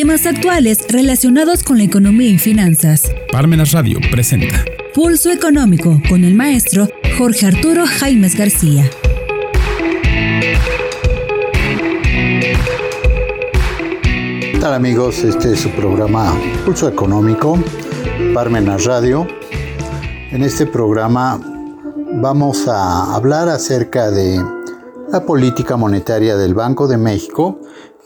Temas actuales relacionados con la economía y finanzas. Parmenas Radio presenta Pulso Económico con el maestro Jorge Arturo Jaimes García. ¿Qué tal amigos? Este es su programa Pulso Económico, Parmenas Radio. En este programa vamos a hablar acerca de la política monetaria del Banco de México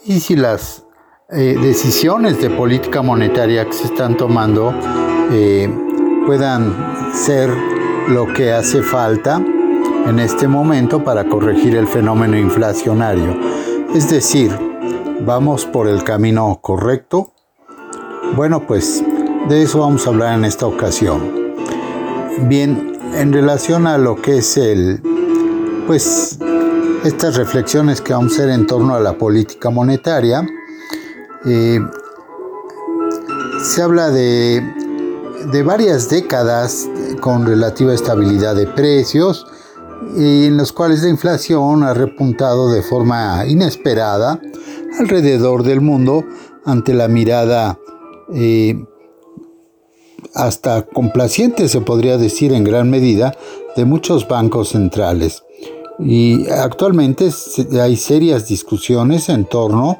y si las eh, decisiones de política monetaria que se están tomando eh, puedan ser lo que hace falta en este momento para corregir el fenómeno inflacionario. Es decir, ¿vamos por el camino correcto? Bueno, pues de eso vamos a hablar en esta ocasión. Bien, en relación a lo que es el, pues, estas reflexiones que vamos a hacer en torno a la política monetaria, eh, se habla de, de varias décadas con relativa estabilidad de precios, y en los cuales la inflación ha repuntado de forma inesperada alrededor del mundo ante la mirada eh, hasta complaciente, se podría decir en gran medida, de muchos bancos centrales. Y actualmente hay serias discusiones en torno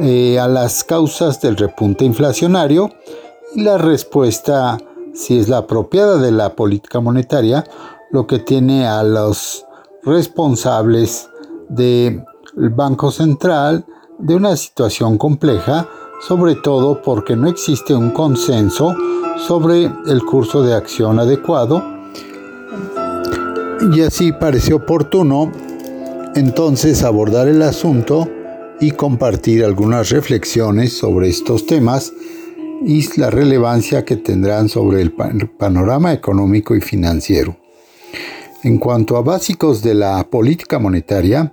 eh, a las causas del repunte inflacionario y la respuesta, si es la apropiada de la política monetaria, lo que tiene a los responsables del Banco Central de una situación compleja, sobre todo porque no existe un consenso sobre el curso de acción adecuado. Y así pareció oportuno entonces abordar el asunto y compartir algunas reflexiones sobre estos temas y la relevancia que tendrán sobre el panorama económico y financiero. En cuanto a básicos de la política monetaria,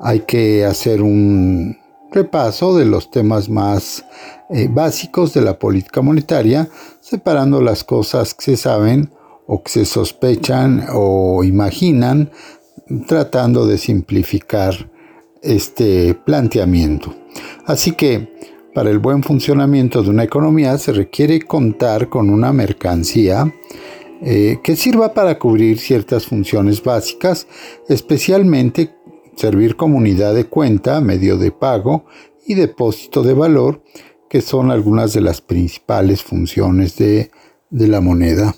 hay que hacer un repaso de los temas más eh, básicos de la política monetaria, separando las cosas que se saben o que se sospechan o imaginan, tratando de simplificar este planteamiento. Así que, para el buen funcionamiento de una economía se requiere contar con una mercancía eh, que sirva para cubrir ciertas funciones básicas, especialmente servir como unidad de cuenta, medio de pago y depósito de valor, que son algunas de las principales funciones de, de la moneda.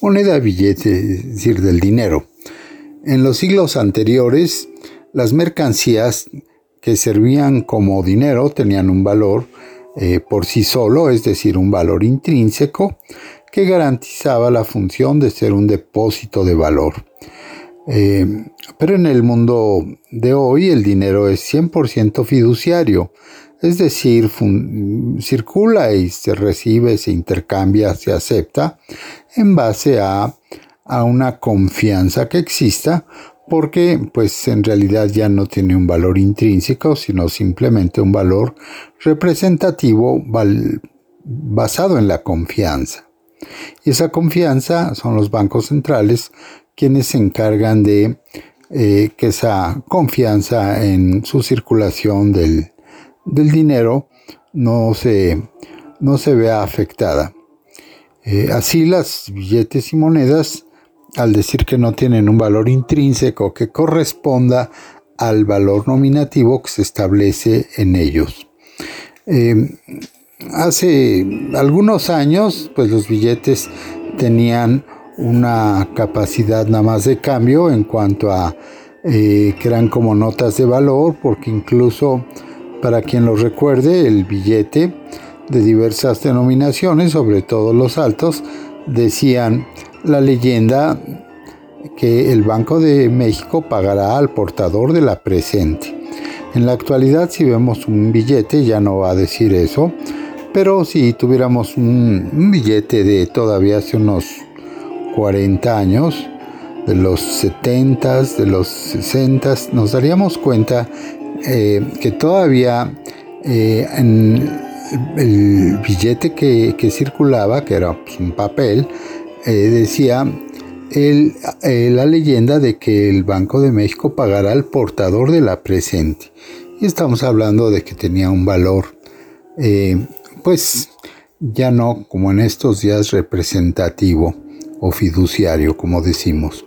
Moneda billete, es decir, del dinero. En los siglos anteriores, las mercancías que servían como dinero tenían un valor eh, por sí solo, es decir, un valor intrínseco, que garantizaba la función de ser un depósito de valor. Eh, pero en el mundo de hoy el dinero es 100% fiduciario, es decir, circula y se recibe, se intercambia, se acepta en base a, a una confianza que exista, porque pues en realidad ya no tiene un valor intrínseco, sino simplemente un valor representativo basado en la confianza. Y esa confianza son los bancos centrales quienes se encargan de eh, que esa confianza en su circulación del, dinero no se, no se vea afectada. Eh, así las billetes y monedas, al decir que no tienen un valor intrínseco que corresponda al valor nominativo que se establece en ellos. Eh, hace algunos años, pues los billetes tenían una capacidad nada más de cambio en cuanto a eh, que eran como notas de valor, porque incluso para quien lo recuerde, el billete de diversas denominaciones, sobre todo los altos, decían la leyenda que el Banco de México pagará al portador de la presente. En la actualidad, si vemos un billete, ya no va a decir eso, pero si tuviéramos un, billete de todavía hace unos 40 años, de los 70, de los 60, nos daríamos cuenta eh, que todavía eh, en el billete que, circulaba, que era pues, un papel, eh, decía la leyenda de que el Banco de México pagará al portador de la presente. Y estamos hablando de que tenía un valor eh, pues ya no como en estos días representativo o fiduciario, como decimos.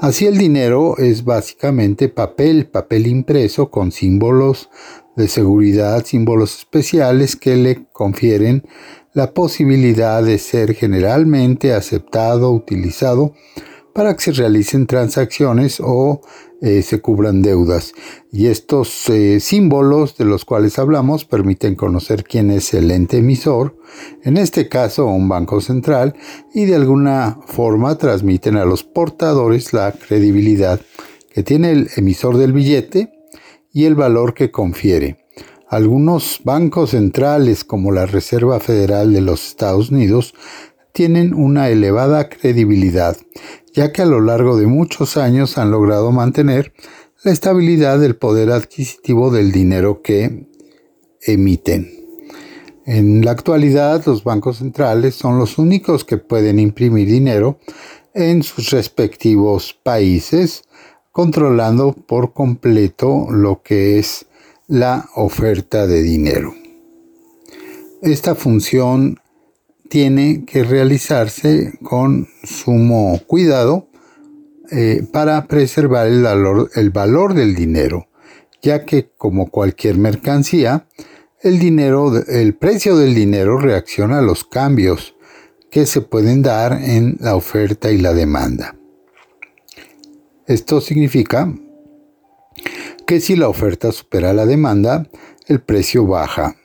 Así el dinero es básicamente papel, papel impreso con símbolos de seguridad, símbolos especiales que le confieren la posibilidad de ser generalmente aceptado, utilizado para que se realicen transacciones o eh, se cubran deudas. Y estos eh, símbolos de los cuales hablamos permiten conocer quién es el ente emisor, en este caso un banco central, y de alguna forma transmiten a los portadores la credibilidad que tiene el emisor del billete y el valor que confiere. Algunos bancos centrales como la Reserva Federal de los Estados Unidos tienen una elevada credibilidad, ya que a lo largo de muchos años han logrado mantener la estabilidad del poder adquisitivo del dinero que emiten. En la actualidad, los bancos centrales son los únicos que pueden imprimir dinero en sus respectivos países, controlando por completo lo que es la oferta de dinero. Esta función tiene que realizarse con sumo cuidado eh, para preservar el valor, el valor del dinero, ya que como cualquier mercancía, el, dinero, el precio del dinero reacciona a los cambios que se pueden dar en la oferta y la demanda. Esto significa que si la oferta supera la demanda, el precio baja.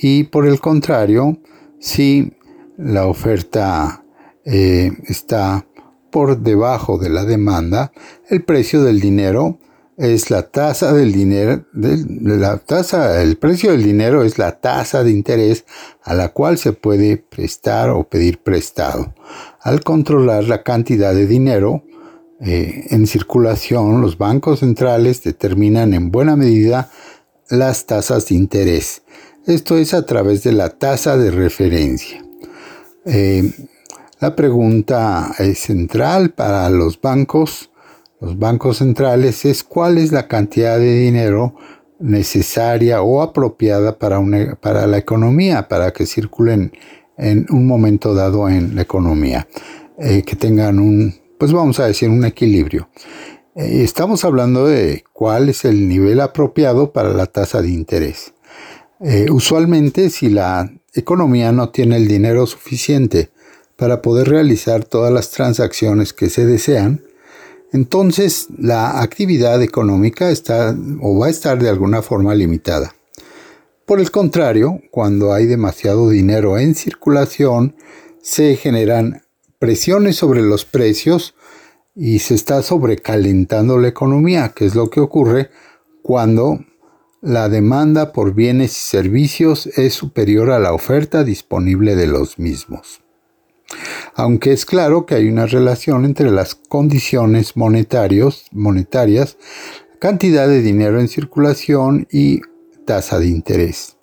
Y por el contrario, si la oferta eh, está por debajo de la demanda, el precio del dinero es la tasa del dinero, la tasa, el precio del dinero es la tasa de interés a la cual se puede prestar o pedir prestado. Al controlar la cantidad de dinero, eh, en circulación, los bancos centrales determinan en buena medida las tasas de interés. Esto es a través de la tasa de referencia. Eh, la pregunta central para los bancos, los bancos centrales, es cuál es la cantidad de dinero necesaria o apropiada para, para la economía, para que circulen en un momento dado en la economía, eh, que tengan un pues vamos a decir un equilibrio. Eh, estamos hablando de cuál es el nivel apropiado para la tasa de interés. Eh, usualmente si la economía no tiene el dinero suficiente para poder realizar todas las transacciones que se desean, entonces la actividad económica está o va a estar de alguna forma limitada. Por el contrario, cuando hay demasiado dinero en circulación, se generan presiones sobre los precios y se está sobrecalentando la economía, que es lo que ocurre cuando la demanda por bienes y servicios es superior a la oferta disponible de los mismos. Aunque es claro que hay una relación entre las condiciones monetarios, monetarias, cantidad de dinero en circulación y tasa de interés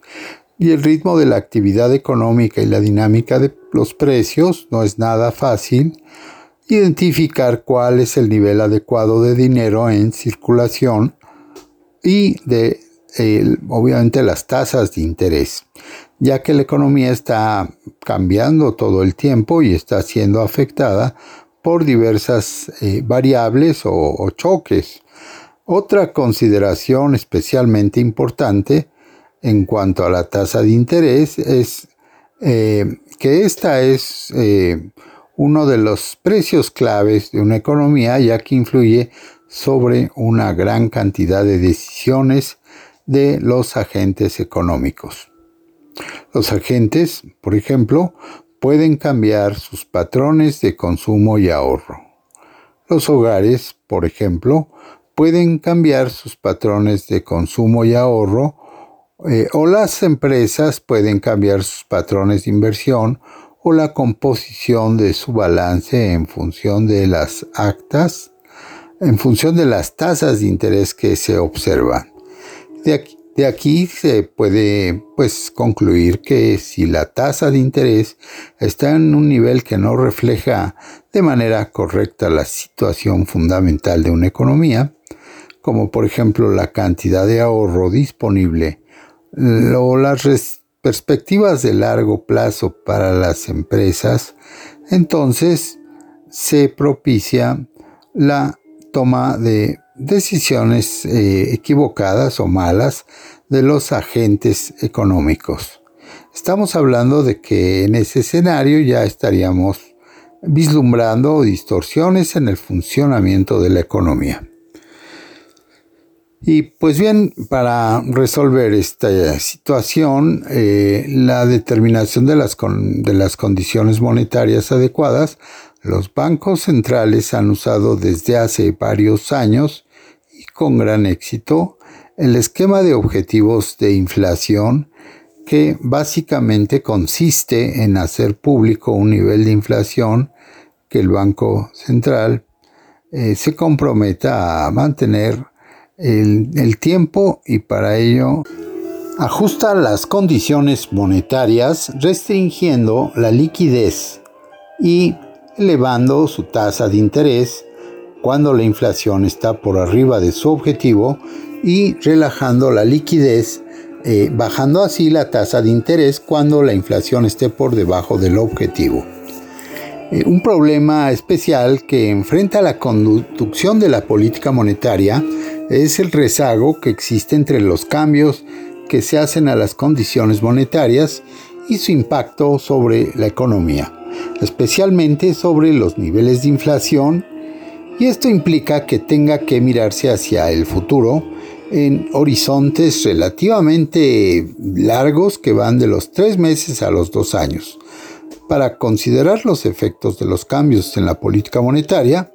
y el ritmo de la actividad económica y la dinámica de los precios no es nada fácil identificar cuál es el nivel adecuado de dinero en circulación y de obviamente las tasas de interés, ya que la economía está cambiando todo el tiempo y está siendo afectada por diversas eh, variables o choques. Otra consideración especialmente importante en cuanto a la tasa de interés es eh, que esta es eh, uno de los precios claves de una economía ya que influye sobre una gran cantidad de decisiones de los agentes económicos. Los agentes, por ejemplo, pueden cambiar sus patrones de consumo y ahorro. Los hogares, por ejemplo, pueden cambiar sus patrones de consumo y ahorro eh, o las empresas pueden cambiar sus patrones de inversión o la composición de su balance en función de las actas, en función de las tasas de interés que se observan. De aquí, de aquí se puede pues concluir que si la tasa de interés está en un nivel que no refleja de manera correcta la situación fundamental de una economía, como por ejemplo la cantidad de ahorro disponible las perspectivas de largo plazo para las empresas, entonces se propicia la toma de decisiones eh, equivocadas o malas de los agentes económicos. Estamos hablando de que en ese escenario ya estaríamos vislumbrando distorsiones en el funcionamiento de la economía. Y pues bien, para resolver esta situación, eh, la determinación de las, de las condiciones monetarias adecuadas, los bancos centrales han usado desde hace varios años y con gran éxito el esquema de objetivos de inflación que básicamente consiste en hacer público un nivel de inflación que el Banco Central eh, se comprometa a mantener el, tiempo y para ello ajusta las condiciones monetarias restringiendo la liquidez y elevando su tasa de interés cuando la inflación está por arriba de su objetivo y relajando la liquidez eh, bajando así la tasa de interés cuando la inflación esté por debajo del objetivo. Eh, un problema especial que enfrenta la conducción de la política monetaria es el rezago que existe entre los cambios que se hacen a las condiciones monetarias y su impacto sobre la economía, especialmente sobre los niveles de inflación, y esto implica que tenga que mirarse hacia el futuro en horizontes relativamente largos que van de los tres meses a los dos años. Para considerar los efectos de los cambios en la política monetaria,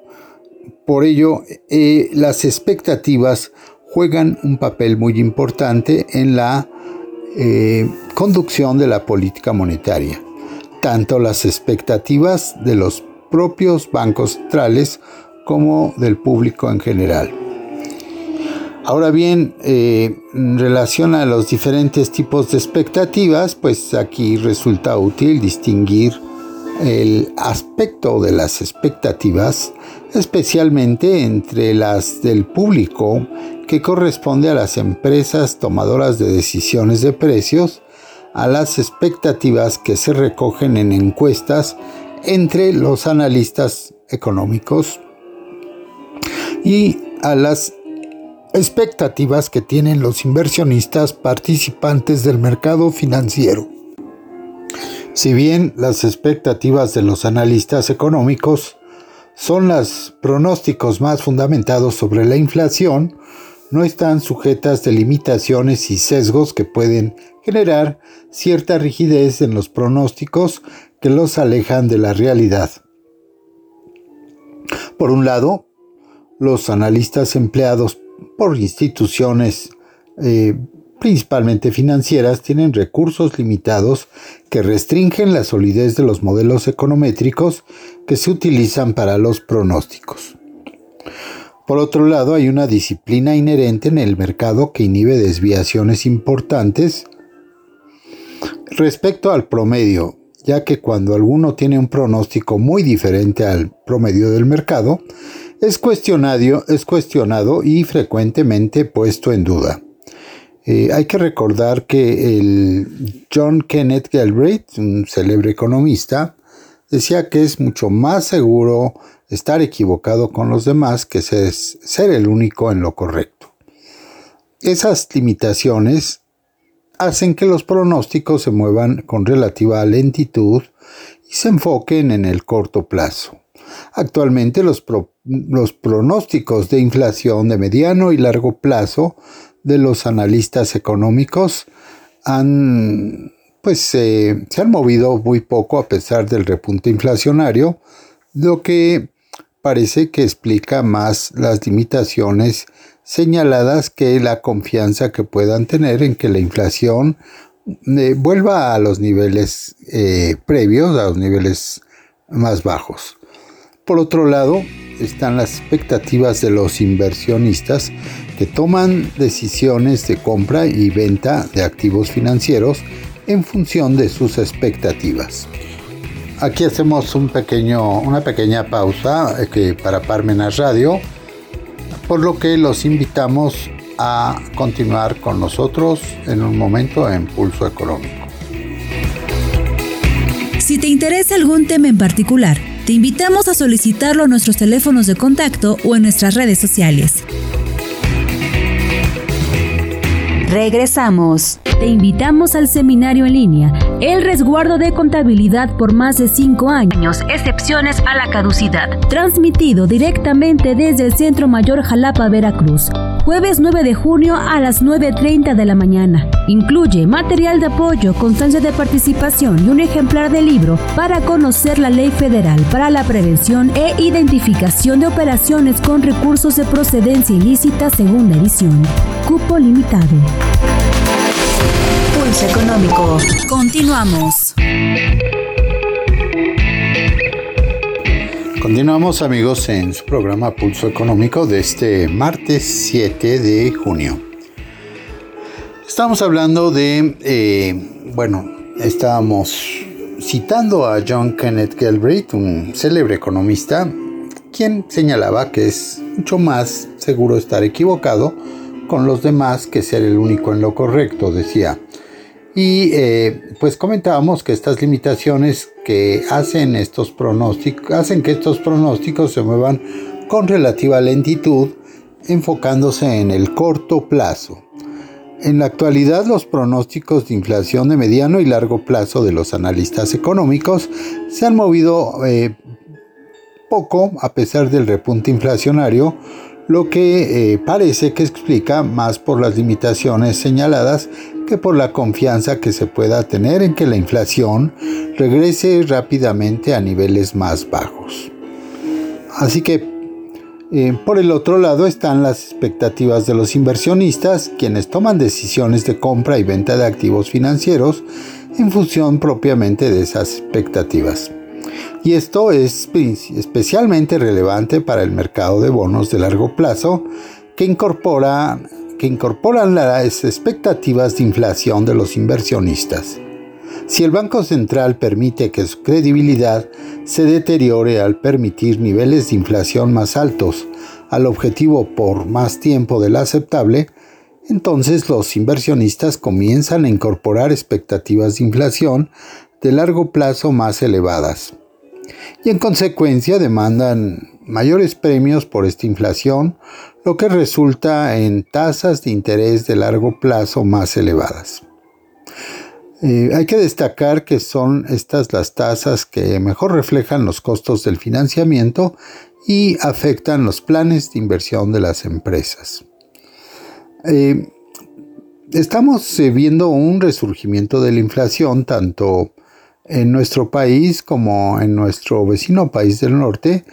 por ello eh, las expectativas juegan un papel muy importante en la eh, conducción de la política monetaria. Tanto las expectativas de los propios bancos centrales como del público en general. Ahora bien, eh, en relación a los diferentes tipos de expectativas, pues aquí resulta útil distinguir el aspecto de las expectativas, especialmente entre las del público, que corresponde a las empresas tomadoras de decisiones de precios, a las expectativas que se recogen en encuestas entre los analistas económicos y a las expectativas que tienen los inversionistas participantes del mercado financiero. Si bien las expectativas de los analistas económicos son los pronósticos más fundamentados sobre la inflación, no están sujetas de limitaciones y sesgos que pueden generar cierta rigidez en los pronósticos que los alejan de la realidad. Por un lado, los analistas empleados por instituciones eh, principalmente financieras tienen recursos limitados que restringen la solidez de los modelos econométricos que se utilizan para los pronósticos. Por otro lado, hay una disciplina inherente en el mercado que inhibe desviaciones importantes respecto al promedio, ya que cuando alguno tiene un pronóstico muy diferente al promedio del mercado, es cuestionado, es cuestionado y frecuentemente puesto en duda. Eh, hay que recordar que el John Kenneth Galbraith, un célebre economista, decía que es mucho más seguro estar equivocado con los demás que ser, ser el único en lo correcto. Esas limitaciones hacen que los pronósticos se muevan con relativa lentitud y se enfoquen en el corto plazo. Actualmente los, pronósticos de inflación de mediano y largo plazo de los analistas económicos han, pues, se han movido muy poco a pesar del repunte inflacionario, lo que parece que explica más las limitaciones señaladas que la confianza que puedan tener en que la inflación eh, vuelva a los niveles eh, previos, a los niveles más bajos. Por otro lado, están las expectativas de los inversionistas que toman decisiones de compra y venta de activos financieros en función de sus expectativas. Aquí hacemos un pequeño, una pequeña pausa eh, para Parmenas Radio, por lo que los invitamos a continuar con nosotros en un momento en Pulso Económico. Si te interesa algún tema en particular, te invitamos a solicitarlo a nuestros teléfonos de contacto o en nuestras redes sociales. Regresamos. Te invitamos al seminario en línea, El resguardo de contabilidad por más de cinco años, excepciones a la caducidad, transmitido directamente desde el Centro Mayor Jalapa, Veracruz. Jueves 9 de junio a las 9.30 de la mañana. Incluye material de apoyo, constancia de participación y un ejemplar de libro para conocer la Ley Federal para la Prevención e Identificación de Operaciones con Recursos de Procedencia Ilícita, segunda edición. Cupo limitado. Pulso Económico. Continuamos. Continuamos amigos en su programa Pulso Económico de este martes 7 de junio. Estamos hablando de, eh, bueno, estábamos citando a John Kenneth Galbraith, un célebre economista, quien señalaba que es mucho más seguro estar equivocado con los demás que ser el único en lo correcto, decía. Y eh, pues comentábamos que estas limitaciones que hacen estos pronósticos, hacen que estos pronósticos se muevan con relativa lentitud, enfocándose en el corto plazo. En la actualidad, los pronósticos de inflación de mediano y largo plazo de los analistas económicos se han movido eh, poco a pesar del repunte inflacionario, lo que eh, parece que explica más por las limitaciones señaladas que por la confianza que se pueda tener en que la inflación regrese rápidamente a niveles más bajos. Así que eh, por el otro lado están las expectativas de los inversionistas, quienes toman decisiones de compra y venta de activos financieros en función propiamente de esas expectativas. Y esto es especialmente relevante para el mercado de bonos de largo plazo que, incorpora, que incorporan las expectativas de inflación de los inversionistas. Si el Banco Central permite que su credibilidad se deteriore al permitir niveles de inflación más altos al objetivo por más tiempo del aceptable, entonces los inversionistas comienzan a incorporar expectativas de inflación de largo plazo más elevadas y en consecuencia demandan mayores premios por esta inflación, lo que resulta en tasas de interés de largo plazo más elevadas. Eh, hay que destacar que son estas las tasas que mejor reflejan los costos del financiamiento y afectan los planes de inversión de las empresas. Eh, estamos eh, viendo un resurgimiento de la inflación tanto en nuestro país como en nuestro vecino país del norte,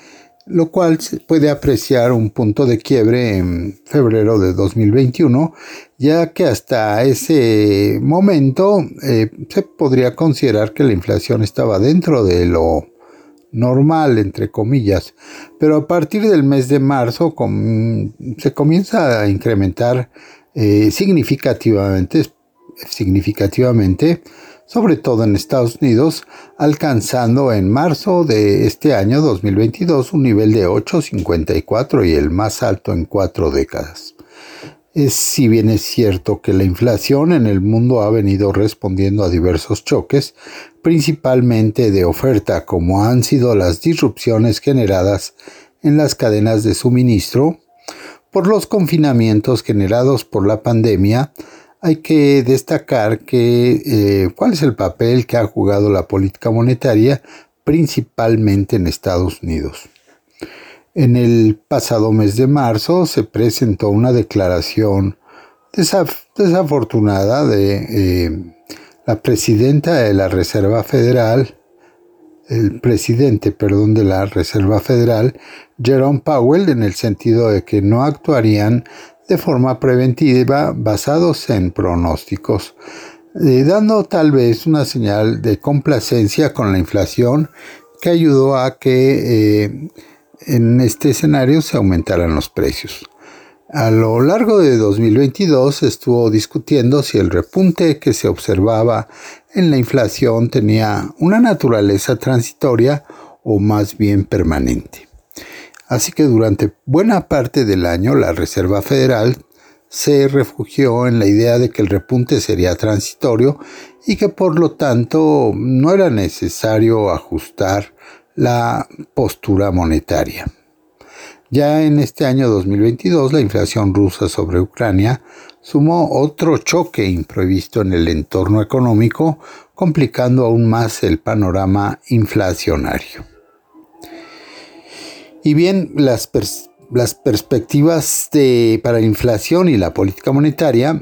lo cual se puede apreciar un punto de quiebre en febrero de 2021, ya que hasta ese momento eh, se podría considerar que la inflación estaba dentro de lo normal, entre comillas, pero a partir del mes de marzo se comienza a incrementar eh, significativamente, significativamente sobre todo en Estados Unidos, alcanzando en marzo de este año 2022 un nivel de 8,54 y el más alto en cuatro décadas. Es, si bien es cierto que la inflación en el mundo ha venido respondiendo a diversos choques, principalmente de oferta, como han sido las disrupciones generadas en las cadenas de suministro, por los confinamientos generados por la pandemia, hay que destacar que eh, cuál es el papel que ha jugado la política monetaria principalmente en Estados Unidos. En el pasado mes de marzo se presentó una declaración desafortunada de eh, la presidenta de la Reserva Federal, el presidente, perdón, de la Reserva Federal, Jerome Powell, en el sentido de que no actuarían de forma preventiva basados en pronósticos, eh, dando tal vez una señal de complacencia con la inflación que ayudó a que eh, en este escenario se aumentaran los precios. A lo largo de 2022 estuvo discutiendo si el repunte que se observaba en la inflación tenía una naturaleza transitoria o más bien permanente. Así que durante buena parte del año la Reserva Federal se refugió en la idea de que el repunte sería transitorio y que por lo tanto no era necesario ajustar la postura monetaria. Ya en este año 2022 la inflación rusa sobre Ucrania sumó otro choque imprevisto en el entorno económico, complicando aún más el panorama inflacionario. Y bien, las, perspectivas para la inflación y la política monetaria,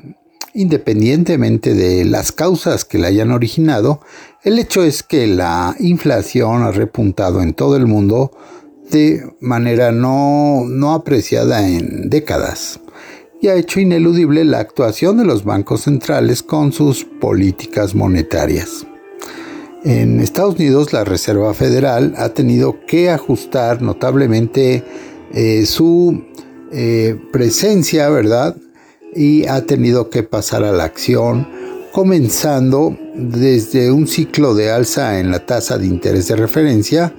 independientemente de las causas que la hayan originado, el hecho es que la inflación ha repuntado en todo el mundo de manera no, apreciada en décadas y ha hecho ineludible la actuación de los bancos centrales con sus políticas monetarias. En Estados Unidos la Reserva Federal ha tenido que ajustar notablemente eh, su eh, presencia, ¿verdad? Y ha tenido que pasar a la acción, comenzando desde un ciclo de alza en la tasa de interés de referencia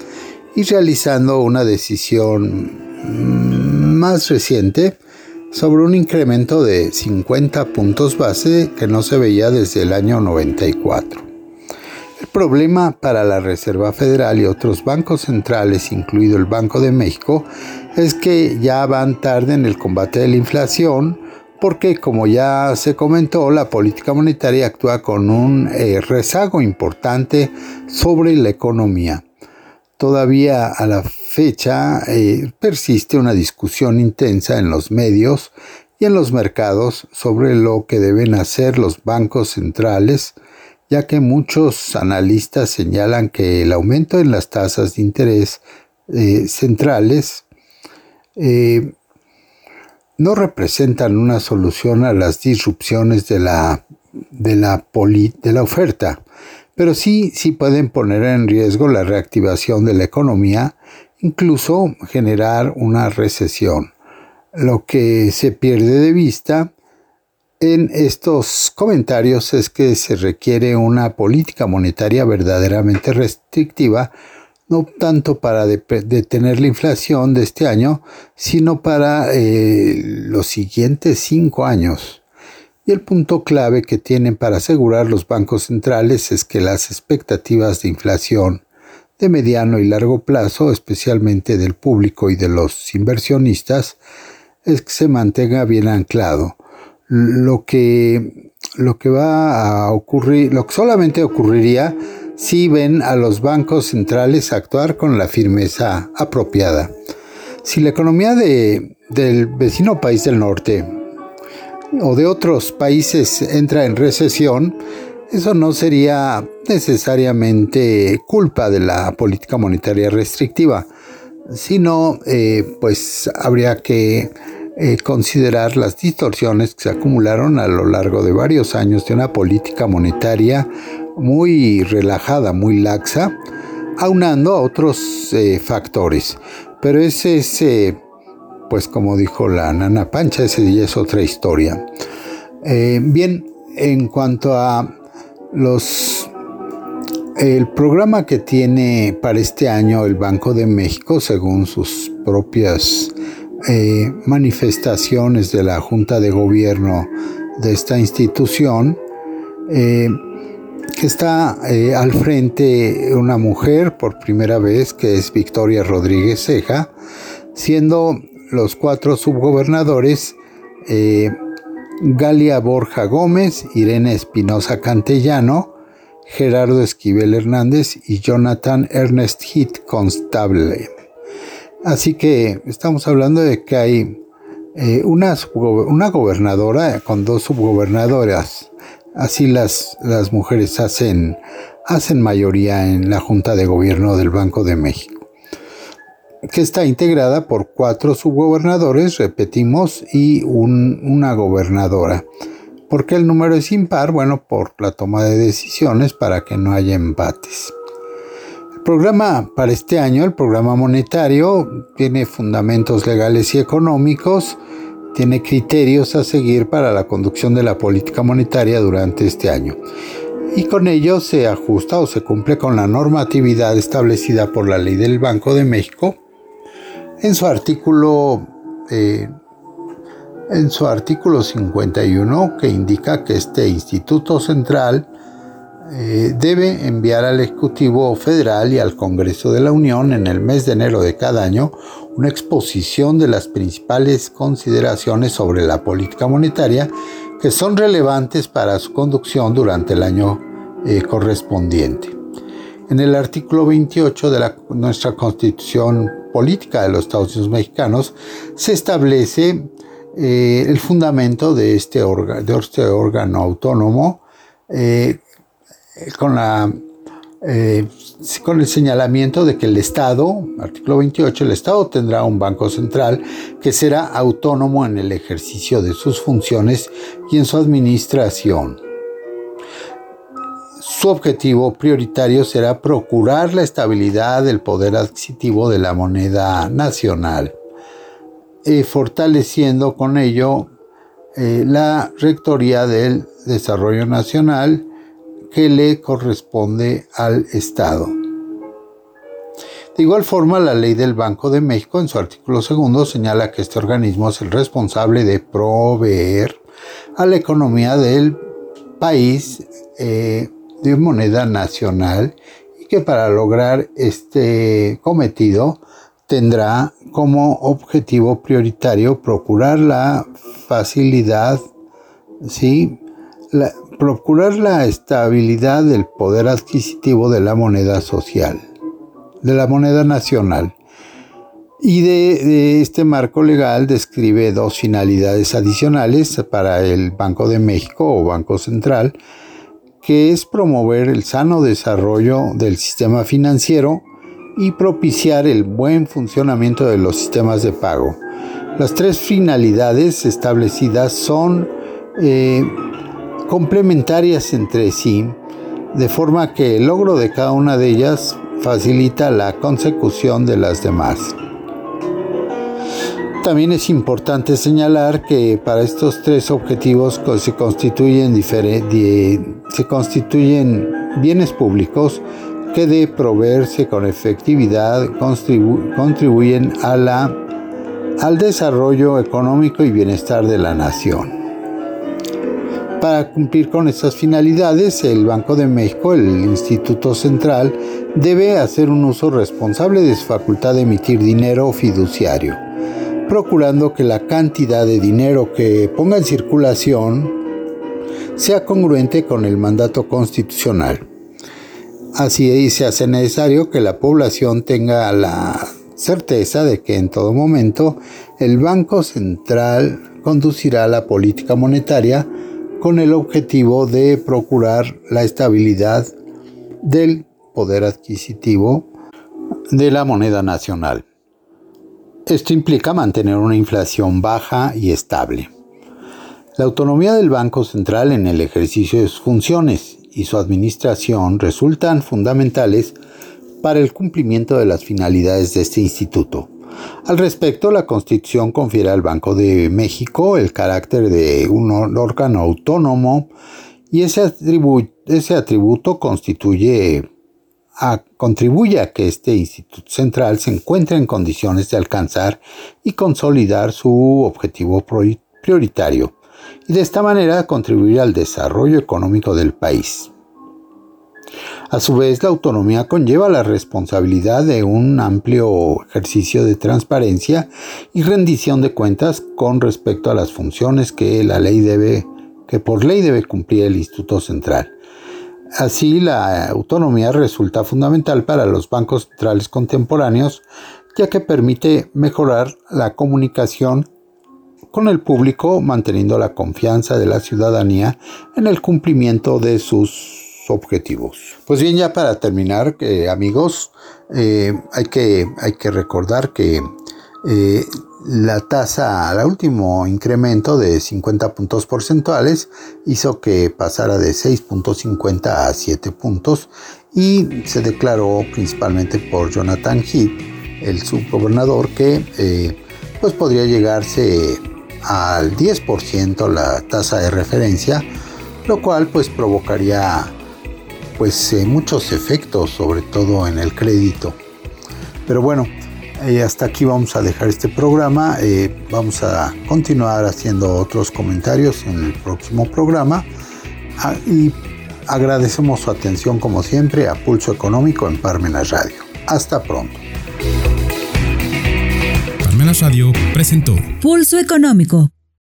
y realizando una decisión mm, más reciente sobre un incremento de 50 puntos base que no se veía desde el año 94. El problema para la Reserva Federal y otros bancos centrales, incluido el Banco de México, es que ya van tarde en el combate de la inflación, porque como ya se comentó, la política monetaria actúa con un eh, rezago importante sobre la economía. Todavía a la fecha eh, persiste una discusión intensa en los medios y en los mercados sobre lo que deben hacer los bancos centrales, ya que muchos analistas señalan que el aumento en las tasas de interés eh, centrales eh, no representan una solución a las disrupciones de la, de la, oferta, pero sí, sí pueden poner en riesgo la reactivación de la economía, incluso generar una recesión. Lo que se pierde de vista en estos comentarios es que se requiere una política monetaria verdaderamente restrictiva, no tanto para detener la inflación de este año, sino para eh, los siguientes cinco años. Y el punto clave que tienen para asegurar los bancos centrales es que las expectativas de inflación de mediano y largo plazo, especialmente del público y de los inversionistas, es que se mantenga bien anclado. Lo que, lo que va a ocurrir, lo que solamente ocurriría si ven a los bancos centrales actuar con la firmeza apropiada. Si la economía de, del vecino país del norte o de otros países entra en recesión, eso no sería necesariamente culpa de la política monetaria restrictiva, sino eh, pues habría que eh, considerar las distorsiones que se acumularon a lo largo de varios años de una política monetaria muy relajada, muy laxa, aunando a otros eh, factores. Pero ese es pues como dijo la nana Pancha, ese día es otra historia. Eh, bien, en cuanto a los el programa que tiene para este año el Banco de México, según sus propias eh, manifestaciones de la Junta de Gobierno de esta institución, eh, que está al frente una mujer por primera vez, que es Victoria Rodríguez Ceja, siendo los cuatro subgobernadores eh, Galia Borja Gómez, Irene Espinosa Cantellano, Gerardo Esquivel Hernández y Jonathan Ernest Heath Constable. Así que estamos hablando de que hay eh, una, una, gobernadora con dos subgobernadoras. Así las, las mujeres hacen, hacen mayoría en la Junta de Gobierno del Banco de México que está integrada por cuatro subgobernadores, repetimos, y una gobernadora. ¿Por qué el número es impar? Bueno, por la toma de decisiones para que no haya empates. Programa para este año, el programa monetario, tiene fundamentos legales y económicos, tiene criterios a seguir para la conducción de la política monetaria durante este año. Y con ello se ajusta o se cumple con la normatividad establecida por la ley del Banco de México. En su artículo en su artículo 51 que indica que este Instituto Central eh, debe enviar al Ejecutivo Federal y al Congreso de la Unión en el mes de enero de cada año una exposición de las principales consideraciones sobre la política monetaria que son relevantes para su conducción durante el año eh, correspondiente. En el artículo 28 de nuestra Constitución Política de los Estados Unidos Mexicanos se establece eh, el fundamento de este, de este órgano autónomo con, la, eh, con el señalamiento de que el Estado, artículo 28, el Estado tendrá un banco central que será autónomo en el ejercicio de sus funciones y en su administración. Su objetivo prioritario será procurar la estabilidad del poder adquisitivo de la moneda nacional, y fortaleciendo con ello eh, la Rectoría del Desarrollo Nacional que le corresponde al Estado. De igual forma, la ley del Banco de México en su artículo segundo señala que este organismo es el responsable de proveer a la economía del país eh, de moneda nacional y que para lograr este cometido tendrá como objetivo prioritario procurar la facilidad, ¿sí? Procurar la estabilidad del poder adquisitivo de la moneda social, de la moneda nacional. Y de, este marco legal describe dos finalidades adicionales para el Banco de México o Banco Central, que es promover el sano desarrollo del sistema financiero y propiciar el buen funcionamiento de los sistemas de pago. Las tres finalidades establecidas son eh, complementarias entre sí, de forma que el logro de cada una de ellas facilita la consecución de las demás. También es importante señalar que para estos tres objetivos se constituyen, se constituyen bienes públicos que de proveerse con efectividad contribuyen a la, al desarrollo económico y bienestar de la nación. Para cumplir con estas finalidades, el Banco de México, el Instituto Central, debe hacer un uso responsable de su facultad de emitir dinero fiduciario, procurando que la cantidad de dinero que ponga en circulación sea congruente con el mandato constitucional. Así se hace necesario que la población tenga la certeza de que en todo momento el Banco Central conducirá la política monetaria con el objetivo de procurar la estabilidad del poder adquisitivo de la moneda nacional. Esto implica mantener una inflación baja y estable. La autonomía del Banco Central en el ejercicio de sus funciones y su administración resultan fundamentales para el cumplimiento de las finalidades de este instituto. Al respecto, la Constitución confiere al Banco de México el carácter de un órgano autónomo y ese, atributo constituye contribuye a que este Instituto Central se encuentre en condiciones de alcanzar y consolidar su objetivo prioritario y de esta manera contribuir al desarrollo económico del país. A su vez, la autonomía conlleva la responsabilidad de un amplio ejercicio de transparencia y rendición de cuentas con respecto a las funciones que la ley debe, que por ley debe cumplir el Instituto Central. Así, la autonomía resulta fundamental para los bancos centrales contemporáneos, ya que permite mejorar la comunicación con el público, manteniendo la confianza de la ciudadanía en el cumplimiento de sus objetivos. Pues bien, ya para terminar, eh, amigos, eh, hay, que, hay que recordar que eh, la tasa, el último incremento de 50 puntos porcentuales hizo que pasara de 6.50 a 7 puntos y se declaró principalmente por Jonathan Heath, el subgobernador, que pues podría llegarse al 10% la tasa de referencia, lo cual pues provocaría pues eh, muchos efectos, sobre todo en el crédito. Pero bueno, Eh, hasta aquí vamos a dejar este programa. Eh, vamos a continuar haciendo otros comentarios en el próximo programa. Ah, y agradecemos su atención como siempre a Pulso Económico en Parmenas Radio. Hasta pronto. Parmenas Radio presentó Pulso Económico